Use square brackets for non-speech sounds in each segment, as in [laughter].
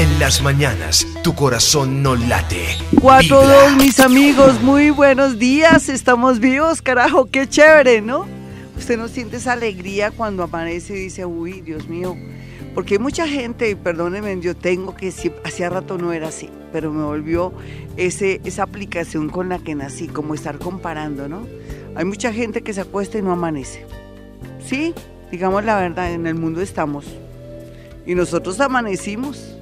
En las mañanas, tu corazón no late. Cuatro, dos, mis amigos, muy buenos días. Estamos vivos, carajo, qué chévere, ¿no? Usted no siente esa alegría cuando amanece y dice, uy, Dios mío. Porque hay mucha gente, y perdónenme, yo tengo que, hacía rato no era así, pero me volvió ese, esa aplicación con la que nací, como estar comparando, ¿no? Hay mucha gente que se acuesta y no amanece. Sí, digamos la verdad, en el mundo estamos. Y nosotros amanecimos.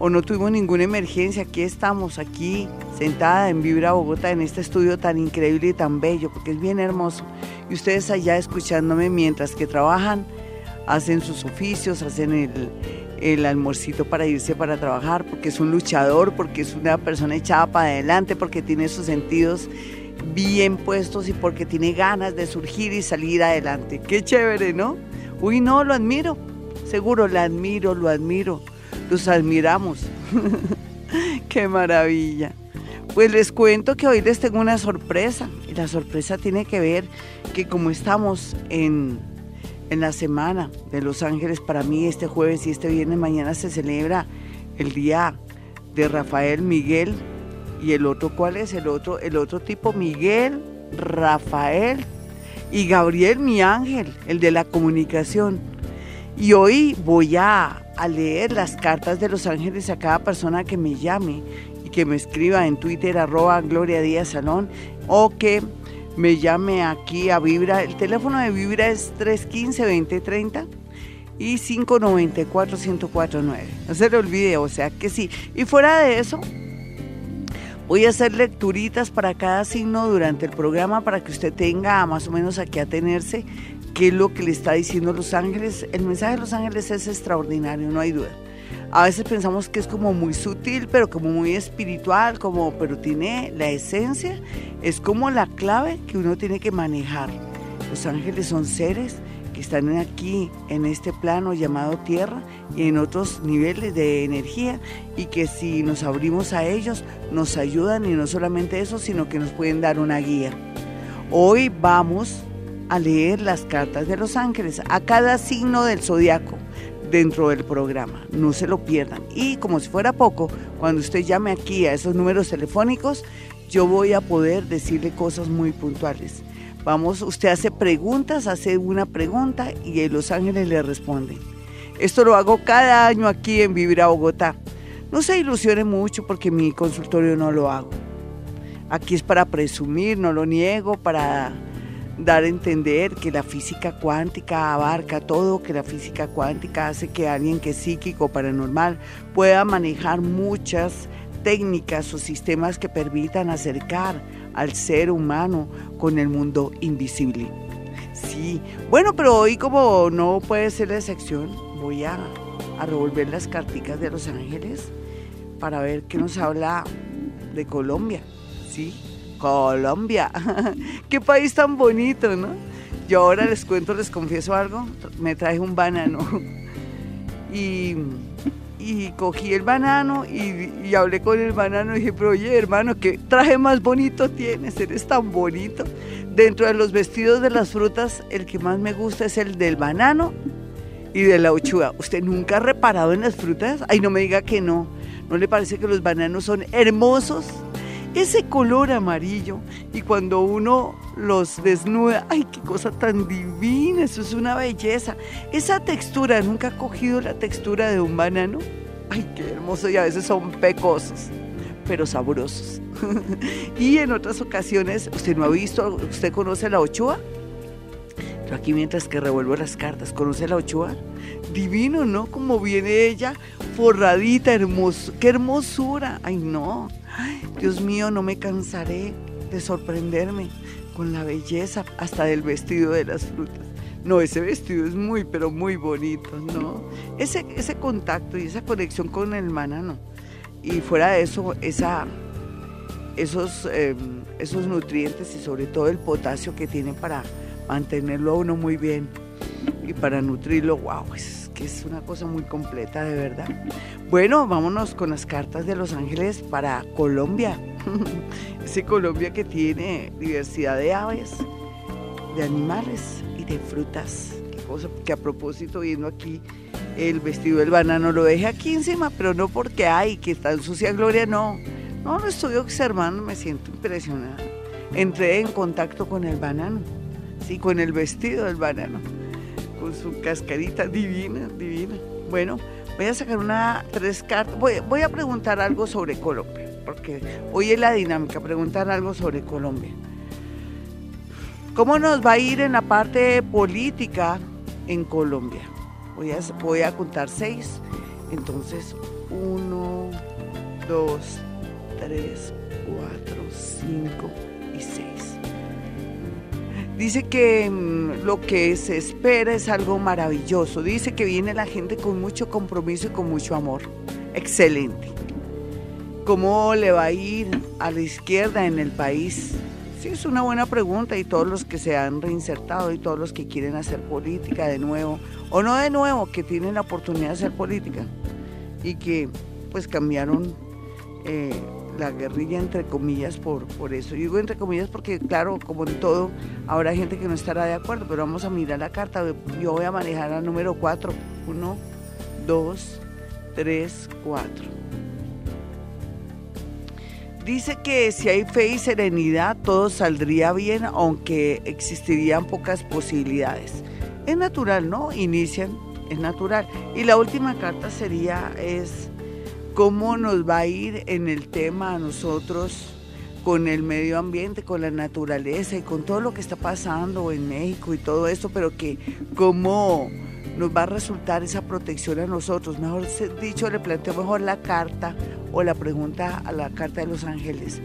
O no tuvimos ninguna emergencia. Aquí estamos, aquí, sentada en Vibra Bogotá, en este estudio tan increíble y tan bello, porque es bien hermoso. Y ustedes allá escuchándome mientras que trabajan, hacen sus oficios, hacen el, el almuercito para irse para trabajar, porque es un luchador, porque es una persona echada para adelante, porque tiene sus sentidos bien puestos y porque tiene ganas de surgir y salir adelante. Qué chévere, ¿no? Uy, no, lo admiro. Seguro, lo admiro, lo admiro. Los admiramos. [laughs] Qué maravilla. Pues les cuento que hoy les tengo una sorpresa. Y la sorpresa tiene que ver que como estamos en, en la semana de Los Ángeles, para mí este jueves y este viernes mañana se celebra el día de Rafael Miguel y el otro, ¿cuál es? El otro, el otro tipo, Miguel, Rafael y Gabriel, mi ángel, el de la comunicación. Y hoy voy a, a leer las cartas de los ángeles a cada persona que me llame y que me escriba en Twitter arroba Gloria Díaz Salón o que me llame aquí a Vibra. El teléfono de Vibra es 315-2030 y 594-1049. No se le olvide, o sea que sí. Y fuera de eso, Voy a hacer lecturitas para cada signo durante el programa para que usted tenga más o menos a tenerse qué es lo que le está diciendo Los Ángeles. El mensaje de Los Ángeles es extraordinario, no hay duda. A veces pensamos que es como muy sutil, pero como muy espiritual, como, pero tiene la esencia, es como la clave que uno tiene que manejar. Los ángeles son seres que están aquí en este plano llamado tierra y en otros niveles de energía y que si nos abrimos a ellos nos ayudan y no solamente eso, sino que nos pueden dar una guía. Hoy vamos a leer las cartas de los ángeles a cada signo del zodiaco dentro del programa. No se lo pierdan. Y como si fuera poco, cuando usted llame aquí a esos números telefónicos, yo voy a poder decirle cosas muy puntuales. Vamos, usted hace preguntas, hace una pregunta y Los Ángeles le responden. Esto lo hago cada año aquí en Vivir a Bogotá. No se ilusione mucho porque mi consultorio no lo hago. Aquí es para presumir, no lo niego, para dar a entender que la física cuántica abarca todo, que la física cuántica hace que alguien que es psíquico, paranormal, pueda manejar muchas técnicas o sistemas que permitan acercar al ser humano con el mundo invisible. Sí, bueno, pero hoy como no puede ser la excepción, voy a, a revolver las carticas de los ángeles para ver qué nos habla de Colombia. Sí, Colombia. [laughs] qué país tan bonito, ¿no? Yo ahora les cuento, les confieso algo, me traje un banano [laughs] y cogí el banano y, hablé con el banano y dije, pero oye hermano, ¿qué traje más bonito tienes? Eres tan bonito. Dentro de los vestidos de las frutas, el que más me gusta es el del banano y de la uchuva. ¿Usted nunca ha reparado en las frutas? Ay, no me diga que no. ¿No le parece que los bananos son hermosos? Ese color amarillo y cuando uno los desnuda, ay, qué cosa tan divina, eso es una belleza. Esa textura, ¿nunca ha cogido la textura de un banano? Ay, qué hermoso y a veces son pecosos, pero sabrosos. [laughs] y en otras ocasiones, ¿usted no ha visto, usted conoce la ochoa? Yo aquí mientras que revuelvo las cartas, ¿conoce la ochoa? Divino, ¿no? Como viene ella, forradita, hermoso, qué hermosura. Ay, no. Dios mío, no me cansaré de sorprenderme con la belleza hasta del vestido de las frutas. No, ese vestido es muy, pero muy bonito, ¿no? Ese, ese contacto y esa conexión con el no. Y fuera de eso, esa, esos, em, esos nutrientes y sobre todo el potasio que tiene para mantenerlo a uno muy bien y para nutrirlo, wow, es que es una cosa muy completa de verdad. Bueno, vámonos con las cartas de Los Ángeles para Colombia. [laughs] Ese Colombia que tiene diversidad de aves, de animales y de frutas. Qué cosa, que a propósito, viendo aquí el vestido del banano lo dejé aquí encima, pero no porque hay que está en sucia gloria, no. No, lo estoy observando, me siento impresionada. Entré en contacto con el banano, sí, con el vestido del banano, con su cascarita divina, divina. Bueno, voy a sacar una, tres cartas, voy, a preguntar algo sobre Colombia, porque hoy es la dinámica, preguntar algo sobre Colombia. ¿Cómo nos va a ir en la parte política en Colombia? Voy a, voy a contar seis. Entonces, uno, dos, tres, cuatro, cinco y seis. Dice que mm, lo que se espera es algo maravilloso. Dice que viene la gente con mucho compromiso y con mucho amor. Excelente. ¿Cómo le va a ir a la izquierda en el país? Sí, es una buena pregunta y todos los que se han reinsertado y todos los que quieren hacer política de nuevo, o no de nuevo, que tienen la oportunidad de hacer política y que pues cambiaron eh, la guerrilla entre comillas por, por eso. Yo digo entre comillas porque claro, como en todo, habrá gente que no estará de acuerdo, pero vamos a mirar la carta. Yo voy a manejar al número 4. 1, 2, 3, 4. Dice que si hay fe y serenidad, todo saldría bien, aunque existirían pocas posibilidades. Es natural, ¿no? Inician, es natural. Y la última carta sería, es cómo nos va a ir en el tema a nosotros con el medio ambiente, con la naturaleza y con todo lo que está pasando en México y todo esto, pero que cómo nos va a resultar esa protección a nosotros. Mejor dicho, le planteo mejor la carta o la pregunta a la carta de los ángeles.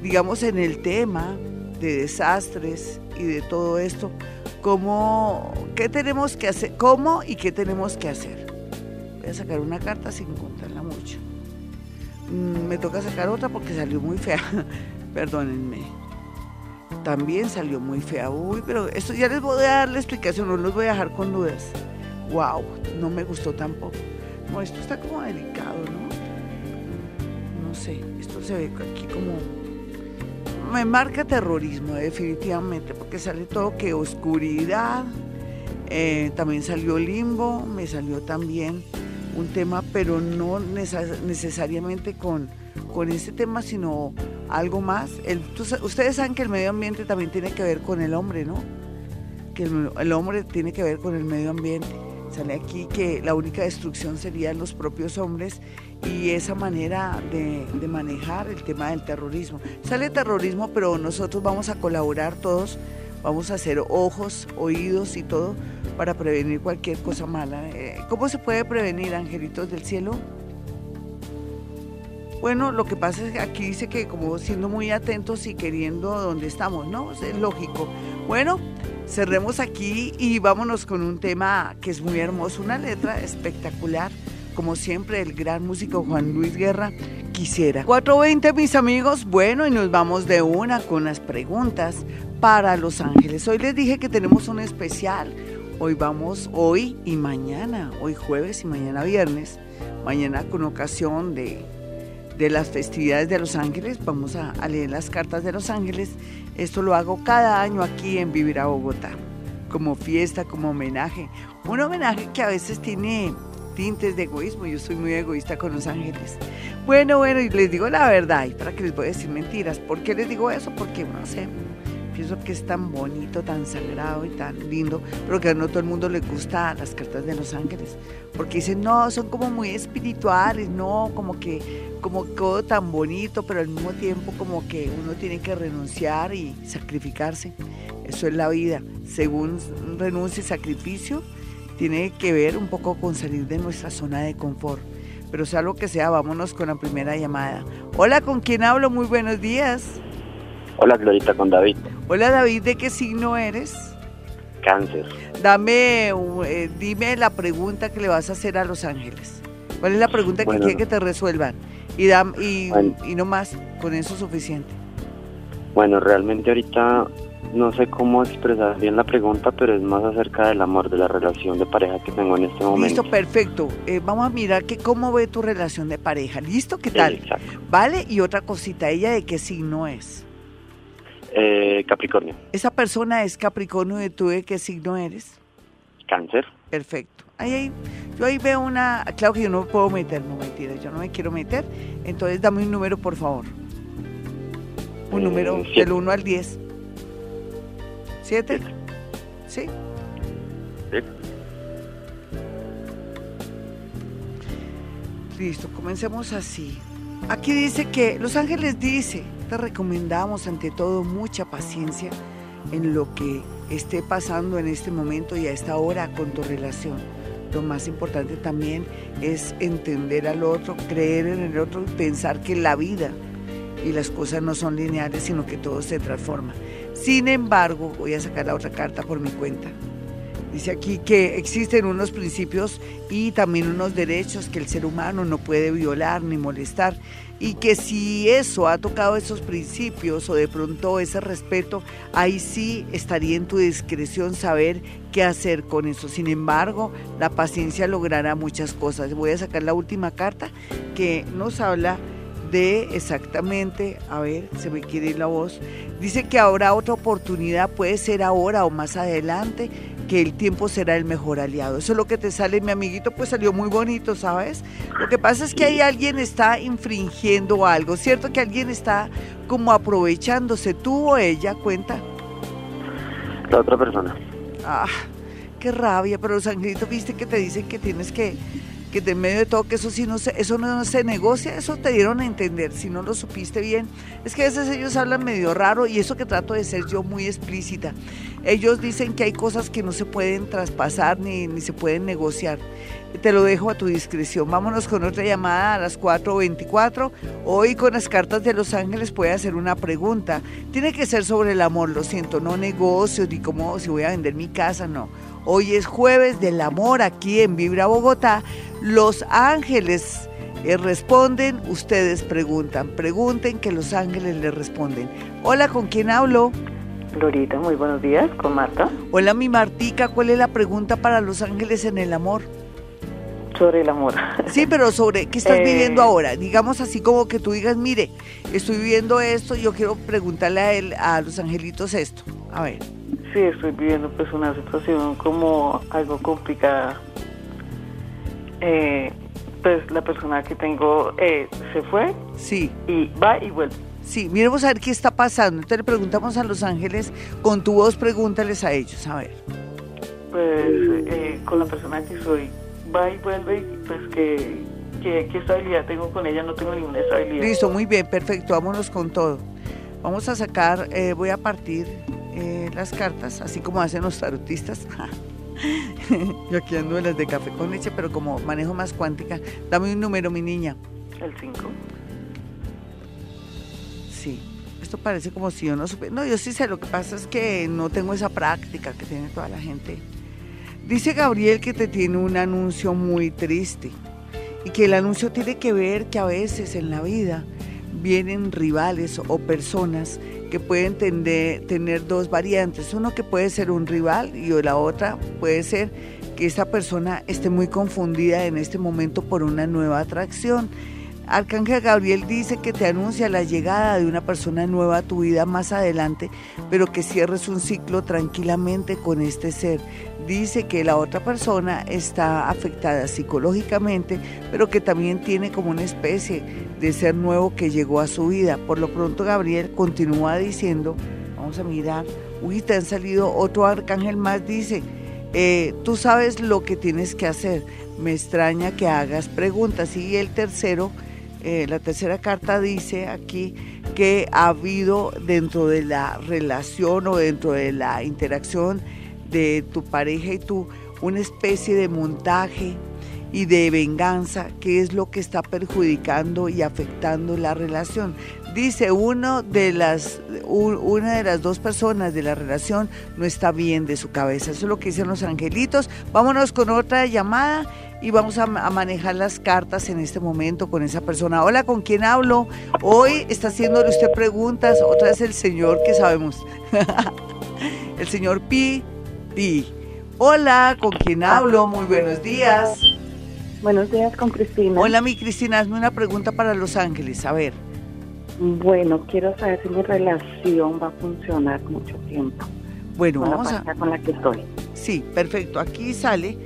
Digamos en el tema de desastres y de todo esto, ¿cómo, ¿qué tenemos que hacer? ¿Cómo y qué tenemos que hacer? Voy a sacar una carta sin contarla mucho. Mm, me toca sacar otra porque salió muy fea. [laughs] Perdónenme. También salió muy fea. Uy, pero esto ya les voy a dar la explicación, no los voy a dejar con dudas wow, no me gustó tampoco. No, esto está como delicado, ¿no? No sé, esto se ve aquí como... Me marca terrorismo, definitivamente, porque sale todo que oscuridad, eh, también salió limbo, me salió también un tema, pero no necesariamente con, con este tema, sino algo más. ustedes saben que el medio ambiente también tiene que ver con el hombre, ¿no? Que el hombre tiene que ver con el medio ambiente. Sale aquí que la única destrucción serían los propios hombres y esa manera de, manejar el tema del terrorismo. Sale terrorismo, pero nosotros vamos a colaborar todos, vamos a hacer ojos, oídos y todo para prevenir cualquier cosa mala. Eh, ¿Cómo se puede prevenir, angelitos del cielo? Bueno, lo que pasa es que aquí dice que como siendo muy atentos y queriendo donde estamos, ¿no? Es lógico. Bueno, cerremos aquí y vámonos con un tema que es muy hermoso, una letra espectacular, como siempre el gran músico Juan Luis Guerra quisiera. 420 mis amigos, bueno, y nos vamos de una con las preguntas para Los Ángeles. Hoy les dije que tenemos un especial. Hoy vamos, hoy y mañana, hoy jueves y mañana viernes, mañana con ocasión de de las festividades de Los Ángeles, vamos a, leer las cartas de Los Ángeles. Esto lo hago cada año aquí en Vivir a Bogotá, como fiesta, como homenaje. Un homenaje que a veces tiene tintes de egoísmo, yo soy muy egoísta con Los Ángeles. Bueno, bueno, y les digo la verdad, y para que les voy a decir mentiras. ¿Por qué les digo eso? Porque, no sé, pienso que es tan bonito, tan sagrado y tan lindo, pero que no todo el mundo le gusta las cartas de los ángeles, porque dicen, no, son como muy espirituales, no, como que, como todo tan bonito, pero al mismo tiempo como que uno tiene que renunciar y sacrificarse. Eso es la vida. Según renuncia y sacrificio, tiene que ver un poco con salir de nuestra zona de confort. Pero sea lo que sea, vámonos con la primera llamada. Hola, ¿con quién hablo? Muy buenos días. Hola, Glorita, con David. Hola, David, ¿de qué signo eres? Cáncer. Dame, eh, dime la pregunta que le vas a hacer a Los Ángeles. ¿Cuál es la pregunta que quiere que te resuelvan? Y, y, no más, con eso es suficiente. Bueno, realmente ahorita no sé cómo expresar bien la pregunta, pero es más acerca del amor, de la relación de pareja que tengo en este momento. Listo, perfecto. Eh, vamos a mirar que cómo ve tu relación de pareja. ¿Listo? ¿Qué tal? Vale, y otra cosita, ¿ella de qué signo es? Eh, Capricornio. ¿Esa persona es Capricornio y tú de qué signo eres? Cáncer. Perfecto. Ahí, ahí, yo ahí veo una, claro que yo no me puedo meter, no mentira, yo no me quiero meter, entonces dame un número por favor. Un Eh, número siete. del 1 al 10. ¿Siete? ¿Sí? Sí. Listo, comencemos así. Aquí dice que Los Ángeles dice, te recomendamos ante todo mucha paciencia en lo que esté pasando en este momento y a esta hora con tu relación. Lo más importante también es entender al otro, creer en el otro y pensar que la vida y las cosas no son lineales, sino que todo se transforma. Sin embargo, voy a sacar la otra carta por mi cuenta. Dice aquí que existen unos principios y también unos derechos que el ser humano no puede violar ni molestar y que si eso ha tocado esos principios o de pronto ese respeto, ahí sí estaría en tu discreción saber qué hacer con eso. Sin embargo, la paciencia logrará muchas cosas. Voy a sacar la última carta que nos habla de exactamente, a ver, se me quiere ir la voz, dice que habrá otra oportunidad, puede ser ahora o más adelante, que el tiempo será el mejor aliado. Eso es lo que te sale, mi amiguito, pues salió muy bonito, ¿sabes? Lo que pasa es que ahí alguien está infringiendo algo, ¿cierto? Que alguien está como aprovechándose, tú o ella, cuenta. La otra persona. Ah, qué rabia, pero los angelitos, viste que te dicen que tienes que, que de medio de todo, que eso sí no se, eso no se negocia, eso te dieron a entender, si no lo supiste bien. Es que a veces ellos hablan medio raro y eso que trato de ser yo muy explícita. Ellos dicen que hay cosas que no se pueden traspasar ni, ni se pueden negociar. Te lo dejo a tu discreción. Vámonos con otra llamada a las 4.24. Hoy con las cartas de Los Ángeles puede hacer una pregunta. Tiene que ser sobre el amor, lo siento, no negocios ni cómo si voy a vender mi casa, no. Hoy es jueves del amor aquí en Vibra Bogotá. Los Ángeles eh, responden, ustedes preguntan. Pregunten que Los Ángeles les responden. Hola, ¿con quién hablo? Lorita, muy buenos días, con Marta, Hola, mi Martica, ¿cuál es la pregunta para Los Ángeles en el amor? sobre el amor. Sí, pero sobre qué estás Eh. viviendo ahora. Digamos así como que tú digas, mire, estoy viviendo esto, yo quiero preguntarle a él, a los angelitos esto. A ver. Sí, estoy viviendo pues una situación como algo complicada. Eh, pues la persona que tengo eh, se fue Sí, y va y vuelve. Sí, miremos a ver qué está pasando. Entonces le preguntamos a los ángeles, con tu voz pregúntales a ellos, a ver. Pues eh, con la persona que soy va y vuelve y pues que, que- qué estabilidad tengo con ella, no tengo ninguna estabilidad. Listo, muy bien, perfecto, vámonos con todo. Vamos a sacar, eh, voy a partir eh, las cartas, así como hacen los tarotistas. [laughs] Yo aquí ando en las de café con leche, pero como manejo más cuántica, dame un número, mi niña. El 5. Parece como si yo no supe. No, yo sí sé, lo que pasa es que no tengo esa práctica que tiene toda la gente. Dice Gabriel que te tiene un anuncio muy triste y que el anuncio tiene que ver que a veces en la vida vienen rivales o personas que pueden tener dos variantes. Uno que puede ser un rival y la otra puede ser que esta persona esté muy confundida en este momento por una nueva atracción. Arcángel Gabriel dice que te anuncia la llegada de una persona nueva a tu vida más adelante, pero que cierres un ciclo tranquilamente con este ser. Dice que la otra persona está afectada psicológicamente, pero que también tiene como una especie de ser nuevo que llegó a su vida. Por lo pronto Gabriel continúa diciendo, vamos a mirar, uy, te han salido otro arcángel más, dice, eh, tú sabes lo que tienes que hacer. Me extraña que hagas preguntas. Y el tercero, eh, la tercera carta dice aquí que ha habido dentro de la relación o dentro de la interacción de tu pareja y tú una especie de montaje y de venganza, que es lo que está perjudicando y afectando la relación. Dice uno de las una de las dos personas de la relación no está bien de su cabeza. Eso es lo que dicen los angelitos. Vámonos con otra llamada y vamos a, a manejar las cartas en este momento con esa persona. Hola, ¿con quién hablo? Hoy está haciéndole usted preguntas. Otra es el señor que sabemos. [laughs] el señor Pi Pi. Hola, ¿con quién hablo? Muy buenos días. Buenos días con Cristina. Hola, mi Cristina, hazme una pregunta para Los Ángeles. A ver. Bueno, quiero saber si mi relación va a funcionar mucho tiempo Bueno, con la vamos a... con la que estoy. Sí, perfecto. Aquí sale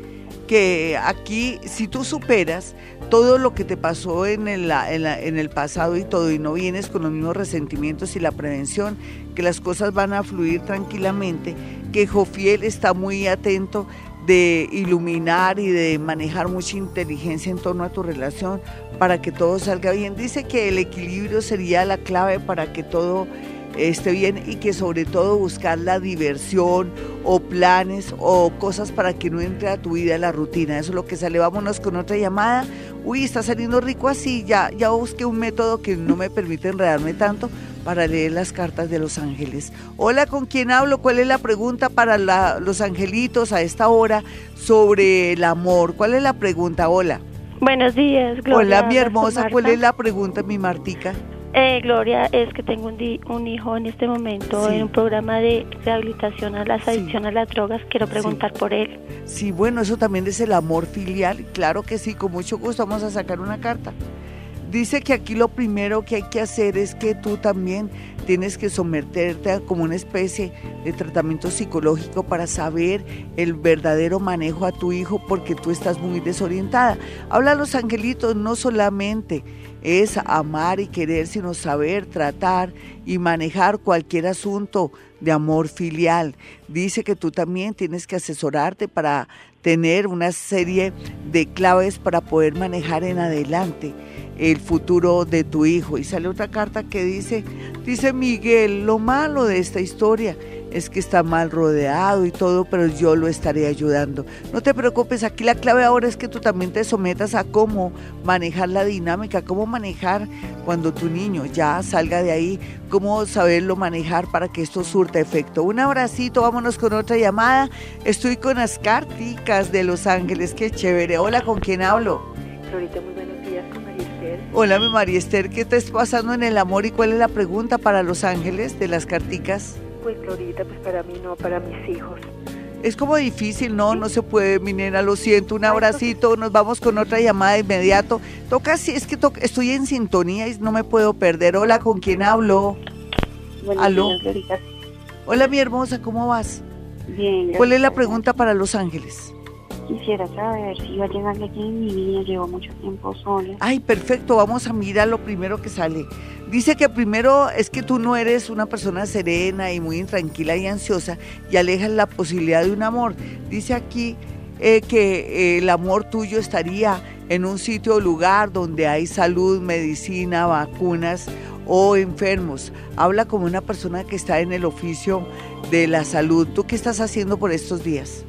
que aquí, si tú superas todo lo que te pasó en el, en, el pasado y todo, y no vienes con los mismos resentimientos y la prevención, que las cosas van a fluir tranquilamente, que Jofiel está muy atento de iluminar y de manejar mucha inteligencia en torno a tu relación para que todo salga bien. Dice que el equilibrio sería la clave para que todo esté bien y que sobre todo buscar la diversión o planes o cosas para que no entre a tu vida la rutina. Eso es lo que sale. Vámonos con otra llamada. Uy, está saliendo rico así. Ya, ya busqué un método que no me permite enredarme tanto para leer las cartas de los ángeles. Hola, ¿con quién hablo? ¿Cuál es la pregunta para los angelitos a esta hora sobre el amor? ¿Cuál es la pregunta? Hola. Buenos días, Gloria. Hola, mi hermosa. ¿Cuál es la pregunta, mi Martica? Eh, Gloria, es que tengo un, un hijo en este momento en un programa de rehabilitación a las adicciones a las drogas. Quiero preguntar por él. Sí, bueno, eso también es el amor filial. Claro que sí, con mucho gusto vamos a sacar una carta. Dice que aquí lo primero que hay que hacer es que tú también tienes que someterte a como una especie de tratamiento psicológico para saber el verdadero manejo a tu hijo porque tú estás muy desorientada. Habla a los angelitos, no solamente es amar y querer, sino saber tratar y manejar cualquier asunto de amor filial. Dice que tú también tienes que asesorarte para tener una serie de claves para poder manejar en adelante el futuro de tu hijo. Y sale otra carta que dice, dice Miguel, lo malo de esta historia es que está mal rodeado y todo, pero yo lo estaré ayudando. No te preocupes, aquí la clave ahora es que tú también te sometas a cómo manejar la dinámica, cómo manejar cuando tu niño ya salga de ahí, cómo saberlo manejar para que esto surta efecto. Un abracito, vámonos con otra llamada. Estoy con las carticas de Los Ángeles, qué chévere. Hola, ¿con quién hablo? Florita, muy buenos días, con María Esther. Hola, mi María Esther, ¿qué te está pasando en el amor y cuál es la pregunta para Los Ángeles de las carticas? Pues Florita, pues para mí no, para mis hijos. Es como difícil, no, no se puede, mi nena, lo siento, un abracito, nos vamos con otra llamada de inmediato. Toca, sí, es que estoy en sintonía y no me puedo perder. Hola, ¿con quién hablo? Aló. Hola, mi hermosa, ¿cómo vas? Bien. ¿Cuál es la pregunta para Los Ángeles? Quisiera saber si va a llegar aquí mi vida, llevo mucho tiempo sola. Ay, perfecto, vamos a mirar lo primero que sale. Dice que primero es que tú no eres una persona serena y muy intranquila y ansiosa y alejas la posibilidad de un amor. Dice aquí eh, que eh, el amor tuyo estaría en un sitio o lugar donde hay salud, medicina, vacunas o enfermos. Habla como una persona que está en el oficio de la salud. ¿Tú qué estás haciendo por estos días?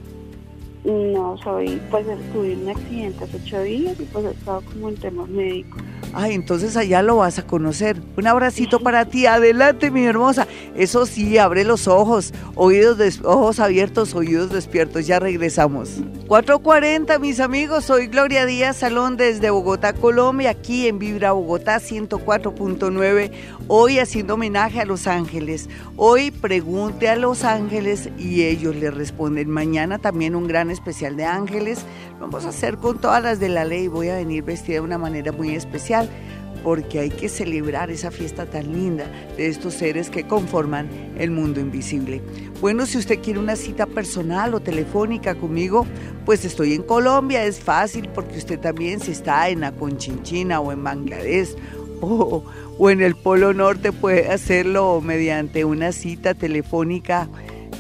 No, soy, pues tuve un accidente hace ocho días y pues he estado como en temas médicos. Ay, entonces allá lo vas a conocer. Un abracito para ti. Adelante, mi hermosa. Eso sí, abre los ojos. Oídos ojos abiertos, oídos despiertos. Ya regresamos. 4.40, mis amigos. Soy Gloria Díaz Salón desde Bogotá, Colombia. Aquí en Vibra Bogotá 104.9. Hoy haciendo homenaje a Los Ángeles. Hoy pregunte a Los Ángeles y ellos le responden. Mañana también un gran especial de ángeles. Vamos a hacer con todas las de la ley. Voy a venir vestida de una manera muy especial porque hay que celebrar esa fiesta tan linda de estos seres que conforman el mundo invisible. Bueno, si usted quiere una cita personal o telefónica conmigo, pues estoy en Colombia, es fácil porque usted también si está en la Conchinchina o en Bangladesh o, o en el Polo Norte puede hacerlo mediante una cita telefónica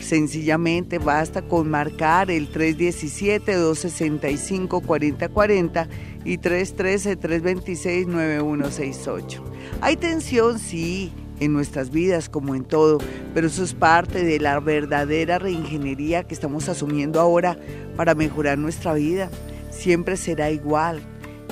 Sencillamente basta con marcar el 317-265-4040 y 313-326-9168. Hay tensión, sí, en nuestras vidas como en todo, pero eso es parte de la verdadera reingeniería que estamos asumiendo ahora para mejorar nuestra vida. Siempre será igual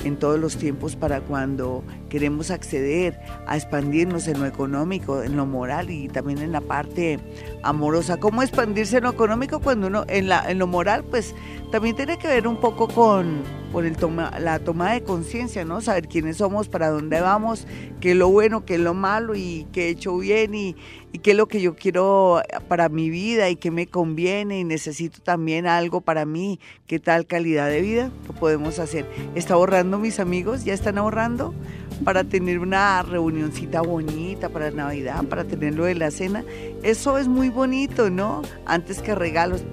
en todos los tiempos para cuando queremos acceder a expandirnos en lo económico, en lo moral y también en la parte amorosa. ¿Cómo expandirse en lo económico cuando uno en, lo moral? Pues también tiene que ver un poco con, con el la toma de conciencia, ¿no? Saber quiénes somos, para dónde vamos, qué es lo bueno, qué es lo malo y qué he hecho bien y, y qué es lo que yo quiero para mi vida y qué me conviene y necesito también algo para mí, qué tal calidad de vida lo podemos hacer. ¿Está ahorrando mis amigos? ¿Ya están ahorrando? para tener una reunioncita bonita para Navidad, para tenerlo de la cena. Eso es muy bonito, ¿no? Antes que regalos.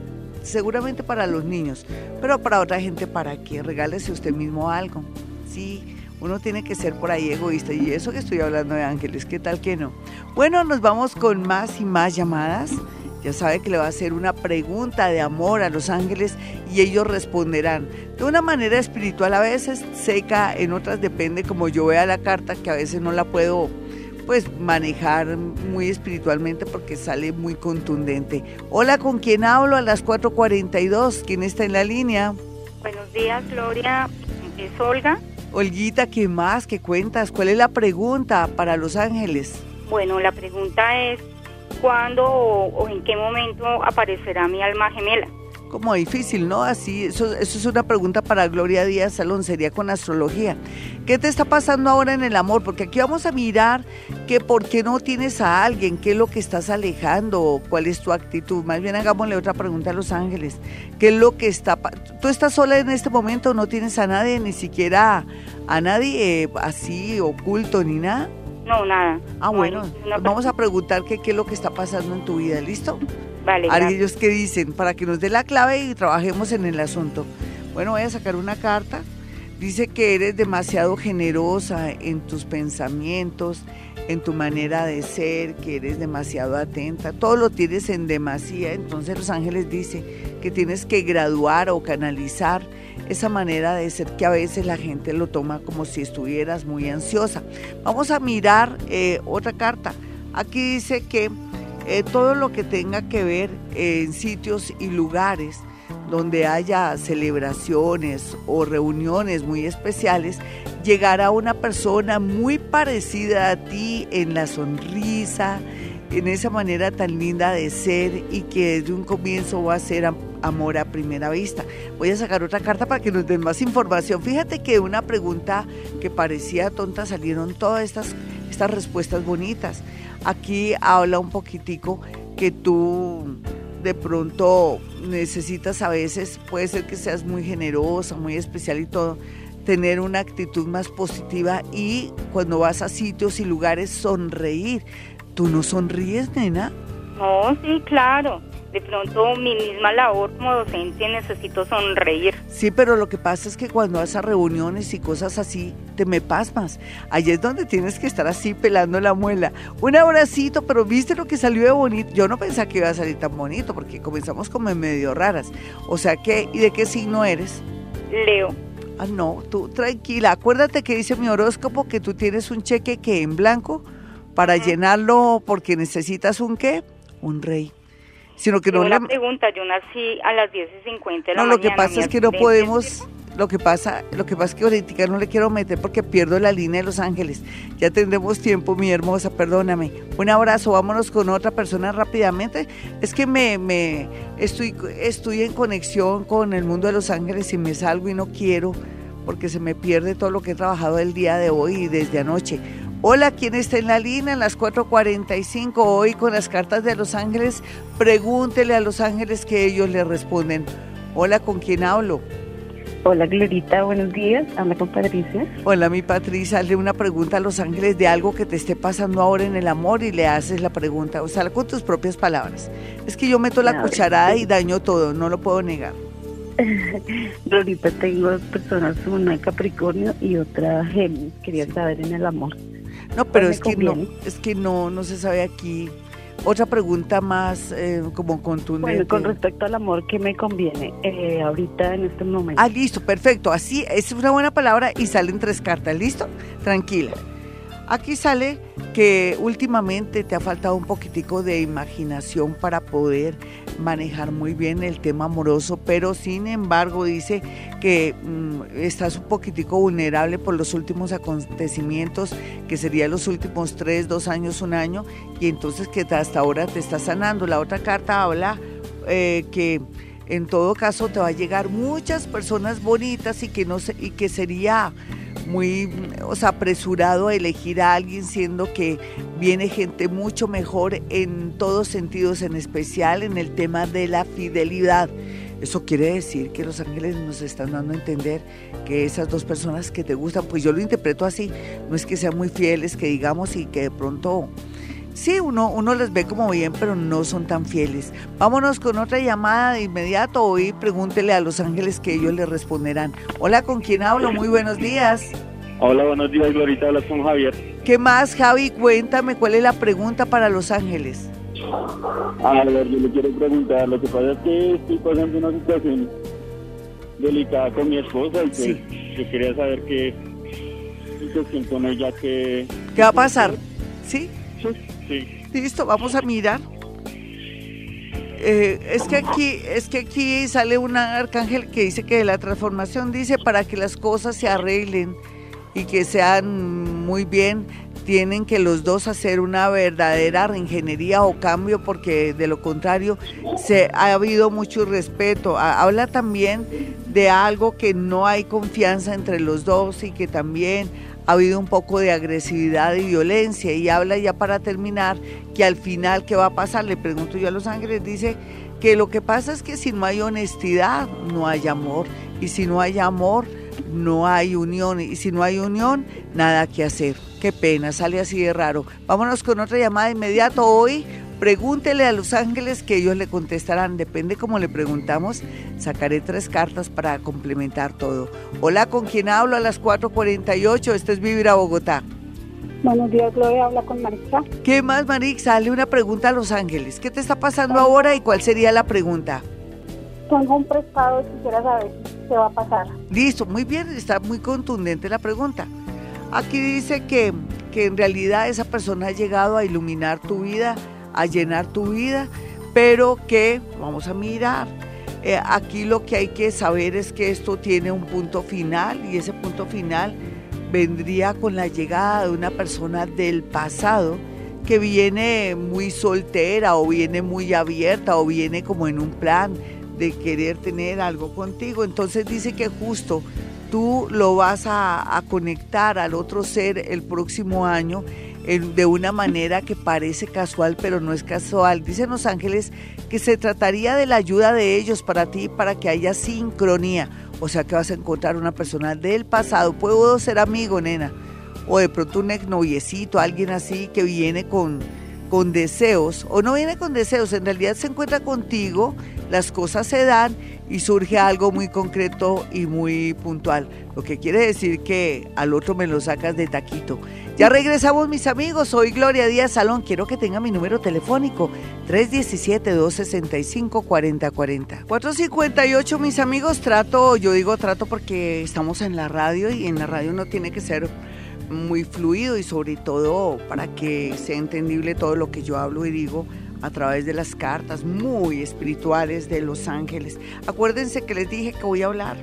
seguramente para los niños, pero para otra gente, ¿para qué? Regálese usted mismo algo. Sí, uno tiene que ser por ahí egoísta y eso que estoy hablando de ángeles, ¿qué tal que no? Bueno, nos vamos con más y más llamadas. Ya sabe que le va a hacer una pregunta de amor a los ángeles y ellos responderán de una manera espiritual, a veces seca, en otras depende como yo vea la carta, que a veces no la puedo pues manejar muy espiritualmente porque sale muy contundente. Hola, ¿con quién hablo? A las 4.42, ¿quién está en la línea? Buenos días, Gloria. Es Olga. Olguita, ¿qué más? ¿Qué cuentas? ¿Cuál es la pregunta para los ángeles? Bueno, la pregunta es, ¿cuándo o, en qué momento aparecerá mi alma gemela? Como difícil, ¿no? Así, eso, eso es una pregunta para Gloria Díaz Salón, sería con astrología. ¿Qué te está pasando ahora en el amor? Porque aquí vamos a mirar que por qué no tienes a alguien, qué es lo que estás alejando, cuál es tu actitud. Más bien hagámosle otra pregunta a los ángeles. ¿Qué es lo que está... ¿Tú estás sola en este momento? ¿No tienes a nadie, ni siquiera a nadie eh, así oculto ni nada? No, nada. Ah, bueno, vamos a preguntar qué, qué es lo que está pasando en tu vida, ¿listo? Vale. Que dicen, para que nos dé la clave y trabajemos en el asunto. Bueno, voy a sacar una carta. Dice que eres demasiado generosa en tus pensamientos, en tu manera de ser, que eres demasiado atenta, todo lo tienes en demasía. Entonces los ángeles dicen que tienes que graduar o canalizar esa manera de ser que a veces la gente lo toma como si estuvieras muy ansiosa. Vamos a mirar eh, otra carta. Aquí dice que eh, todo lo que tenga que ver en sitios y lugares donde haya celebraciones o reuniones muy especiales, llegará una persona muy parecida a ti en la sonrisa, en esa manera tan linda de ser y que desde un comienzo va a ser amor a primera vista. Voy a sacar otra carta para que nos den más información. Fíjate que una pregunta que parecía tonta salieron todas estas, estas respuestas bonitas. Aquí habla un poquitico que tú de pronto necesitas a veces, puede ser que seas muy generosa, muy especial y todo, tener una actitud más positiva y cuando vas a sitios y lugares sonreír. ¿Tú no sonríes, nena? No, sí, claro de pronto mi misma labor como docente necesito sonreír. Sí, pero lo que pasa es que cuando vas a reuniones y cosas así, te me pasmas. Allí es donde tienes que estar así pelando la muela. Un abracito, pero viste lo que salió de bonito. Yo no pensaba que iba a salir tan bonito porque comenzamos como en medio raras. O sea que, ¿y de qué signo eres? Leo. Ah, no, tú tranquila. Acuérdate que dice mi horóscopo que tú tienes un cheque que en blanco para llenarlo porque necesitas un qué? Un rey sino que no una pregunta, yo nací a las 10 y 50 de la No, lo que pasa es que no podemos, lo que pasa, lo que pasa es que ahorita no le quiero meter porque pierdo la línea de Los Ángeles. Ya tendremos tiempo, mi hermosa, perdóname. Un abrazo, vámonos con otra persona rápidamente. Es que me, me estoy, estoy en conexión con el mundo de Los Ángeles y me salgo y no quiero porque se me pierde todo lo que he trabajado el día de hoy y desde anoche. Hola, ¿quién está en la línea? En las 4.45 hoy con las cartas de Los Ángeles. Pregúntele a Los Ángeles que ellos le responden. Hola, ¿con quién hablo? Hola, Glorita, buenos días. Habla con Patricia. Hola, mi Patricia. Hazle una pregunta a Los Ángeles de algo que te esté pasando ahora en el amor y le haces la pregunta. O sea, con tus propias palabras. Es que yo meto la cucharada y daño todo, no lo puedo negar. [laughs] Glorita, tengo dos personas, una Capricornio y otra Géminis. Quería saber en el amor. No, pero es que no, es que no, no se sabe aquí. Otra pregunta más eh, como contundente. Bueno, con respecto al amor, ¿qué me conviene eh, ahorita en este momento? Ah, listo, perfecto. Así es una buena palabra y salen tres cartas. ¿Listo? Tranquila. Aquí sale que últimamente te ha faltado un poquitico de imaginación para poder manejar muy bien el tema amoroso, pero sin embargo dice que mm, estás un poquitico vulnerable por los últimos acontecimientos, que serían los últimos tres, dos años, un año, y entonces que hasta ahora te está sanando. La otra carta habla eh, que en todo caso te va a llegar muchas personas bonitas y que no y que sería muy apresurado a elegir a alguien, siendo que viene gente mucho mejor en todos sentidos, en especial en el tema de la fidelidad. Eso quiere decir que los ángeles nos están dando a entender que esas dos personas que te gustan, pues yo lo interpreto así, no es que sean muy fieles, que digamos, y que de pronto sí, uno, uno les ve como bien, pero no son tan fieles. Vámonos con otra llamada de inmediato. Hoy pregúntele a los ángeles que ellos le responderán. Hola, ¿con quién hablo? Muy buenos días. Hola, buenos días, Glorita. Hablas con Javier. ¿Qué más, Javi? Cuéntame cuál es la pregunta para los ángeles. A ver, yo le quiero preguntar. Lo que pasa es que estoy pasando una situación delicada con mi esposa y pues yo quería saber qué situación con ella que... ¿Qué va a pasar? ¿Sí? Sí, Listo, vamos a mirar. Eh, es que aquí es que aquí sale un arcángel que dice que la transformación dice para que las cosas se arreglen y que sean muy bien tienen que los dos hacer una verdadera reingeniería o cambio porque de lo contrario se ha habido mucho respeto. Habla también de algo que no hay confianza entre los dos y que también ha habido un poco de agresividad y violencia y habla ya para terminar que al final qué va a pasar, le pregunto yo a los ángeles, dice que lo que pasa es que si no hay honestidad no hay amor y si no hay amor no hay unión y si no hay unión nada que hacer. Qué pena, sale así de raro. Vámonos con otra llamada inmediato hoy. Pregúntele a los ángeles que ellos le contestarán. Depende cómo le preguntamos. Sacaré tres cartas para complementar todo. Hola, ¿con quién hablo a las 4.48? Esto es Vivir a Bogotá. Buenos días, Gloria. Habla con Marixa. ¿Qué más, Marixa? Sale una pregunta a los ángeles. ¿Qué te está pasando ahora y cuál sería la pregunta? Tengo un prestado y quisiera saber qué va a pasar. Listo, muy bien. Está muy contundente la pregunta. Aquí dice que, que en realidad esa persona ha llegado a iluminar tu vida, a llenar tu vida, pero que, vamos a mirar, eh, aquí lo que hay que saber es que esto tiene un punto final y ese punto final vendría con la llegada de una persona del pasado que viene muy soltera o viene muy abierta o viene como en un plan de querer tener algo contigo. Entonces dice que justo tú lo vas a, conectar al otro ser el próximo año de una manera que parece casual, pero no es casual. Dicen los ángeles que se trataría de la ayuda de ellos para ti, para que haya sincronía. O sea que vas a encontrar una persona del pasado. Puedo ser amigo, nena. O de pronto un exnoviecito, alguien así que viene con, con deseos. O no viene con deseos, en realidad se encuentra contigo, las cosas se dan y surge algo muy concreto y muy puntual. Lo que quiere decir que al otro me lo sacas de taquito. Ya regresamos mis amigos, soy Gloria Díaz Salón, quiero que tenga mi número telefónico 317-265-4040. 458 mis amigos, trato, yo digo trato porque estamos en la radio y en la radio no tiene que ser muy fluido y sobre todo para que sea entendible todo lo que yo hablo y digo a través de las cartas muy espirituales de los ángeles. Acuérdense que les dije que voy a hablar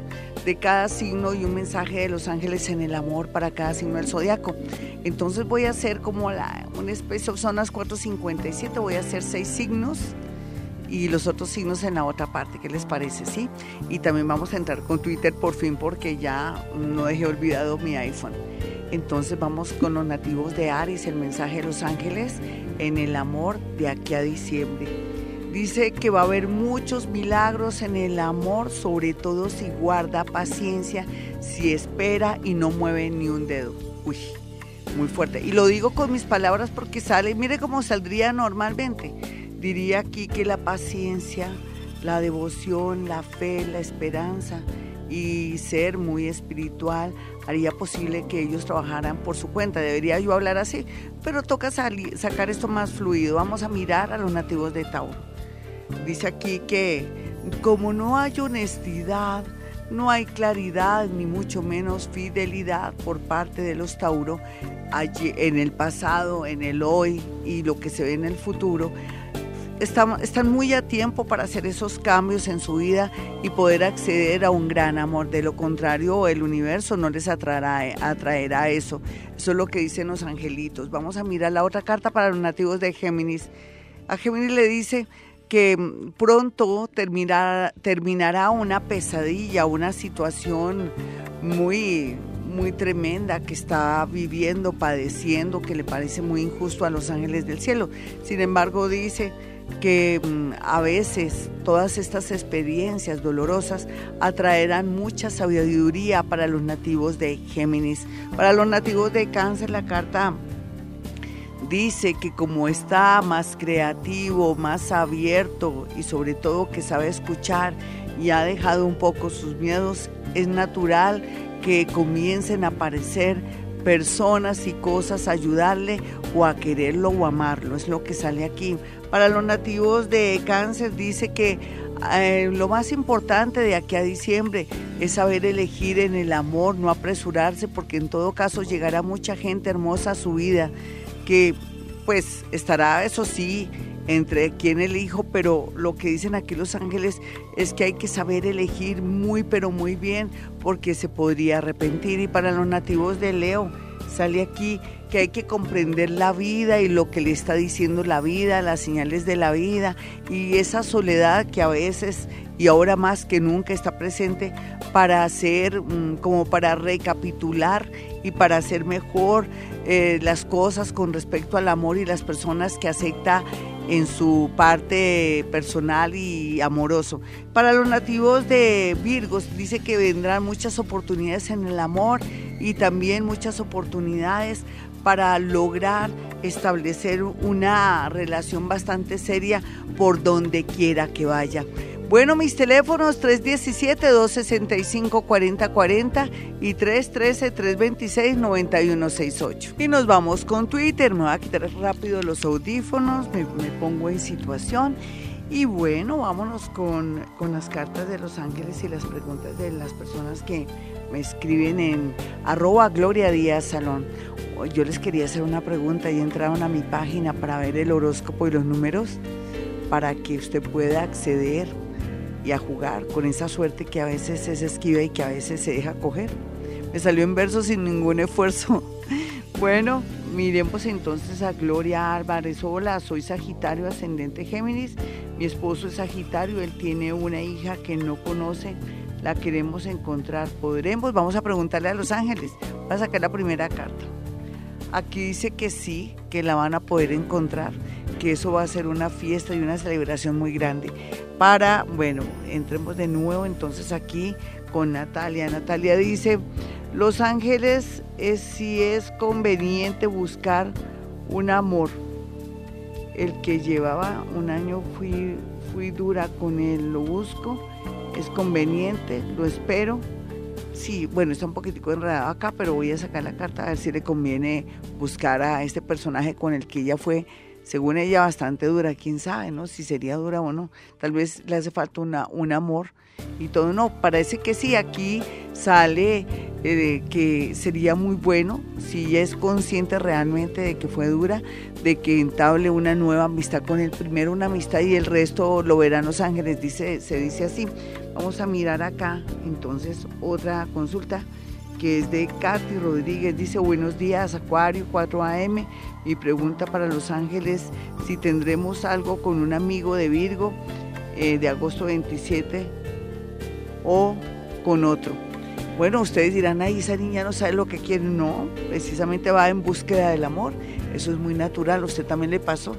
de cada signo y un mensaje de los ángeles en el amor para cada signo del zodiaco. Entonces voy a hacer como la, una especie, son las 4.57, voy a hacer seis signos y los otros signos en la otra parte. ¿Qué les parece? Sí. Y también vamos a entrar con Twitter por fin porque ya no dejé olvidado mi iPhone. Entonces vamos con los nativos de Aries, el mensaje de los ángeles en el amor de aquí a diciembre. Dice que va a haber muchos milagros en el amor, sobre todo si guarda paciencia, si espera y no mueve ni un dedo. Uy, muy fuerte. Y lo digo con mis palabras porque sale, mire cómo saldría normalmente. Diría aquí que la paciencia, la devoción, la fe, la esperanza y ser muy espiritual haría posible que ellos trabajaran por su cuenta. Debería yo hablar así, pero toca sacar esto más fluido. Vamos a mirar a los nativos de Tauro. Dice aquí que como no hay honestidad, no hay claridad, ni mucho menos fidelidad por parte de los Tauro allí, en el pasado, en el hoy y lo que se ve en el futuro, están, muy a tiempo para hacer esos cambios en su vida y poder acceder a un gran amor. De lo contrario, el universo no les atraerá, atraerá eso. Eso es lo que dicen los angelitos. Vamos a mirar la otra carta para los nativos de Géminis. A Géminis le dice que pronto terminará, terminará una pesadilla, una situación muy muy tremenda que está viviendo, padeciendo, que le parece muy injusto a los ángeles del cielo. Sin embargo, dice que mm, a veces todas estas experiencias dolorosas atraerán mucha sabiduría para los nativos de Géminis. Para los nativos de Cáncer la carta dice que como está más creativo, más abierto y sobre todo que sabe escuchar y ha dejado un poco sus miedos, es natural que comiencen a aparecer personas y cosas ayudarle o a quererlo o amarlo. Es lo que sale aquí. Para los nativos de cáncer dice que eh, lo más importante de aquí a diciembre es saber elegir en el amor, no apresurarse, porque en todo caso llegará mucha gente hermosa a su vida que pues estará, eso sí, entre quién elijo, pero lo que dicen aquí los ángeles es que hay que saber elegir muy, pero muy bien, porque se podría arrepentir. Y para los nativos de Leo, sale aquí que hay que comprender la vida y lo que le está diciendo la vida, las señales de la vida y esa soledad que a veces y ahora más que nunca está presente para hacer, mm, como para recapitular y para hacer mejor eh, las cosas con respecto al amor y las personas que acepta en su parte personal y amoroso. Para los nativos de Virgos dice que vendrán muchas oportunidades en el amor y también muchas oportunidades para lograr establecer una relación bastante seria por donde quiera que vaya. Bueno, mis teléfonos 317-265-4040 y 313-326-9168. Y nos vamos con Twitter. Me voy a quitar rápido los audífonos, me, pongo en situación. Y bueno, vámonos con, con las cartas de los ángeles y las preguntas de las personas que me escriben en arroba Gloria Díaz Salón. Yo les quería hacer una pregunta y entraron a mi página para ver el horóscopo y los números para que usted pueda acceder y a jugar con esa suerte que a veces es esquiva y que a veces se deja coger. Me salió en verso sin ningún esfuerzo. [laughs] Bueno, miremos entonces a Gloria Álvarez. Hola, soy Sagitario ascendente Géminis. Mi esposo es Sagitario, él tiene una hija que no conoce. La queremos encontrar. ¿Podremos? Vamos a preguntarle a los ángeles. Voy a sacar la primera carta. Aquí dice que sí, que la van a poder encontrar, que eso va a ser una fiesta y una celebración muy grande para, bueno, entremos de nuevo entonces aquí con Natalia. Natalia dice, Los Ángeles es si es conveniente buscar un amor. El que llevaba un año fui, fui dura con él, lo busco, es conveniente, lo espero. Sí, bueno, está un poquitico enredado acá, pero voy a sacar la carta a ver si le conviene buscar a este personaje con el que ella fue según ella, bastante dura. Quién sabe, ¿no? Si sería dura o no. Tal vez le hace falta una, un amor y todo. No, parece que sí. Aquí sale eh, que sería muy bueno si ella es consciente realmente de que fue dura, de que entable una nueva amistad con el primero, una amistad y el resto lo verán los ángeles. Dice, se dice así. Vamos a mirar acá entonces otra consulta que es de Katy Rodríguez. Dice, buenos días, Acuario 4 AM. Mi pregunta para Los Ángeles, si tendremos algo con un amigo de Virgo eh, de agosto 27 o con otro. Bueno, ustedes dirán, ay, esa niña no sabe lo que quiere. No, precisamente va en búsqueda del amor. Eso es muy natural. Usted también le pasó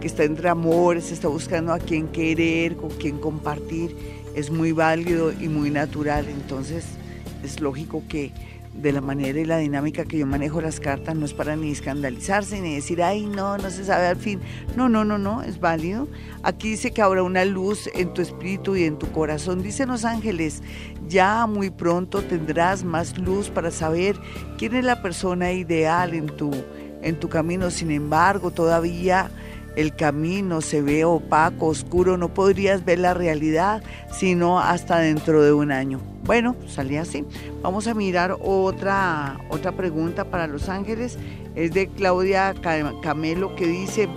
que está entre amores, está buscando a quién querer, con quién compartir. Es muy válido y muy natural. Entonces, es lógico que de la manera y la dinámica que yo manejo las cartas no es para ni escandalizarse ni decir, ay, no, no se sabe al fin. No, no, no, no, es válido. Aquí dice que habrá una luz en tu espíritu y en tu corazón. Dicen los ángeles, ya muy pronto tendrás más luz para saber quién es la persona ideal en tu, en tu camino. Sin embargo, todavía el camino se ve opaco, oscuro, no podrías ver la realidad sino hasta dentro de un año. Bueno, salía así. Vamos a mirar otra, otra pregunta para Los Ángeles. Es de Claudia Camelo que dice,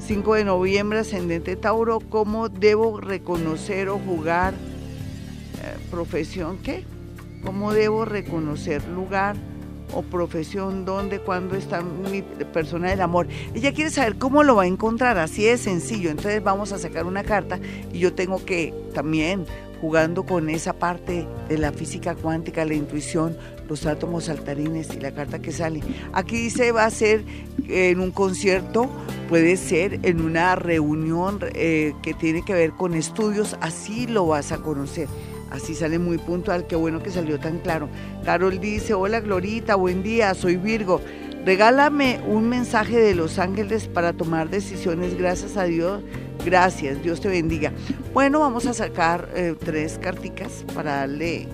5 de noviembre, ascendente Tauro, ¿cómo debo reconocer o jugar eh, profesión? ¿Qué? ¿Cómo debo reconocer lugar? O profesión, dónde, cuándo está mi persona del amor. Ella quiere saber cómo lo va a encontrar, así de sencillo. Entonces vamos a sacar una carta y yo tengo que también jugando con esa parte de la física cuántica, la intuición, los átomos saltarines y la carta que sale. Aquí dice va a ser en un concierto, puede ser en una reunión eh, que tiene que ver con estudios, así lo vas a conocer. Así sale muy puntual, qué bueno que salió tan claro. Carol dice, hola Glorita, buen día, soy Virgo. Regálame un mensaje de los ángeles para tomar decisiones. Gracias a Dios. Gracias. Dios te bendiga. Bueno, vamos a sacar eh, tres carticas para darle.